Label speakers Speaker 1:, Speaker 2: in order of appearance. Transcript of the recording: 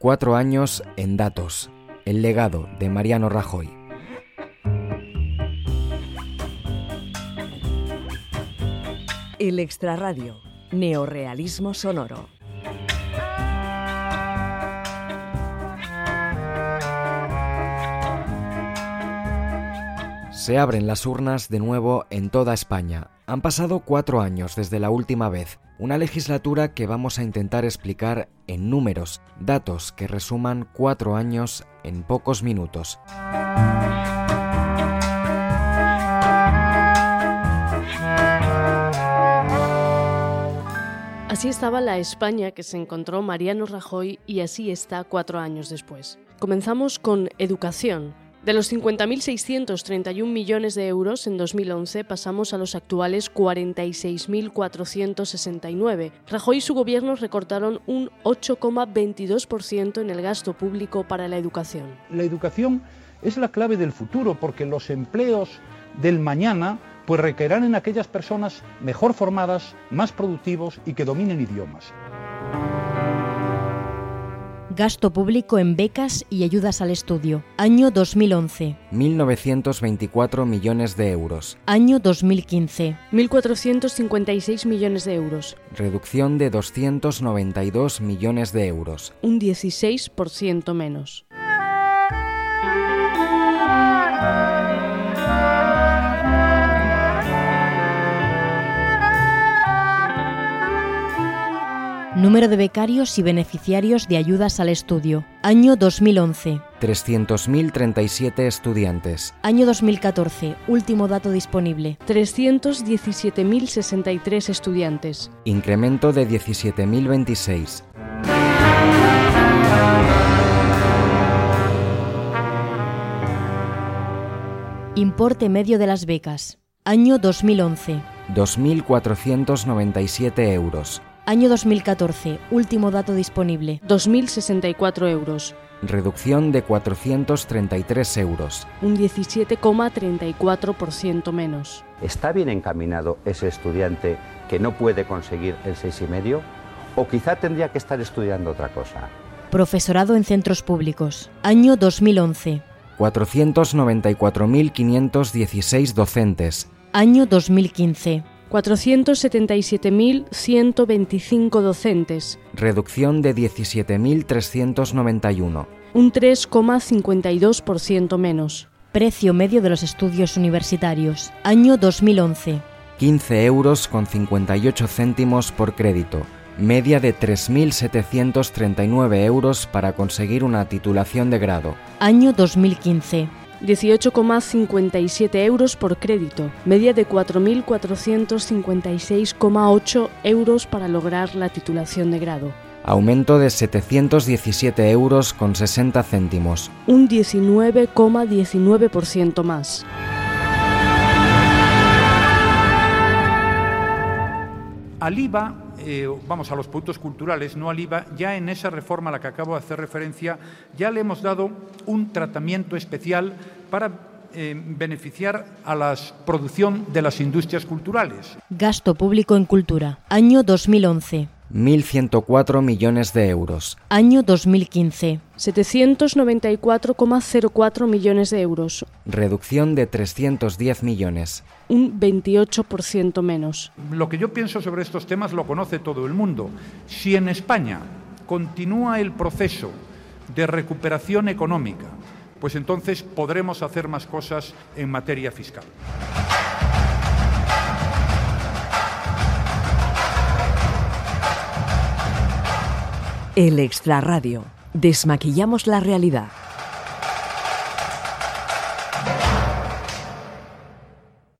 Speaker 1: Cuatro años en datos. El legado de Mariano Rajoy.
Speaker 2: El extrarradio. Neorealismo sonoro.
Speaker 1: Se abren las urnas de nuevo en toda España. Han pasado cuatro años desde la última vez, una legislatura que vamos a intentar explicar en números, datos que resuman cuatro años en pocos minutos.
Speaker 3: Así estaba la España que se encontró Mariano Rajoy y así está cuatro años después. Comenzamos con educación. De los 50.631 millones de euros en 2011 pasamos a los actuales 46.469. Rajoy y su gobierno recortaron un 8,22% en el gasto público para la educación.
Speaker 4: La educación es la clave del futuro porque los empleos del mañana pues en aquellas personas mejor formadas, más productivos y que dominen idiomas.
Speaker 5: Gasto público en becas y ayudas al estudio. Año 2011.
Speaker 1: 1.924 millones de euros.
Speaker 5: Año 2015.
Speaker 3: 1.456 millones de euros.
Speaker 1: Reducción de 292 millones de euros.
Speaker 3: Un 16% menos.
Speaker 5: Número de becarios y beneficiarios de ayudas al estudio. Año 2011.
Speaker 1: 300.037 estudiantes.
Speaker 5: Año 2014. Último dato disponible.
Speaker 3: 317.063 estudiantes.
Speaker 1: Incremento de 17.026.
Speaker 5: Importe medio de las becas. Año 2011.
Speaker 1: 2.497 euros.
Speaker 5: Año 2014. Último dato disponible.
Speaker 3: 2.064 euros.
Speaker 1: Reducción de 433 euros.
Speaker 3: Un 17,34% menos.
Speaker 6: ¿Está bien encaminado ese estudiante que no puede conseguir el 6,5? ¿O quizá tendría que estar estudiando otra cosa?
Speaker 5: Profesorado en centros públicos. Año 2011.
Speaker 1: 494.516 docentes.
Speaker 5: Año 2015.
Speaker 3: 477.125 docentes.
Speaker 1: Reducción de 17.391.
Speaker 3: Un 3,52% menos.
Speaker 5: Precio medio de los estudios universitarios. Año 2011.
Speaker 1: 15 euros con 58 céntimos por crédito. Media de 3.739 euros para conseguir una titulación de grado.
Speaker 5: Año 2015.
Speaker 3: 18,57 euros por crédito, media de 4.456,8 euros para lograr la titulación de grado.
Speaker 1: Aumento de 717 euros con 60 céntimos.
Speaker 3: Un 19,19% más.
Speaker 4: Al IVA, eh, vamos a los productos culturales, no al IVA, ya en esa reforma a la que acabo de hacer referencia, ya le hemos dado un tratamiento especial para eh, beneficiar a la producción de las industrias culturales.
Speaker 5: Gasto público en cultura. Año 2011.
Speaker 1: 1.104 millones de euros.
Speaker 5: Año 2015.
Speaker 3: 794,04 millones de euros.
Speaker 1: Reducción de 310 millones.
Speaker 3: Un 28% menos.
Speaker 4: Lo que yo pienso sobre estos temas lo conoce todo el mundo. Si en España continúa el proceso de recuperación económica, pues entonces podremos hacer más cosas en materia fiscal.
Speaker 2: El extrarradio. Desmaquillamos la realidad.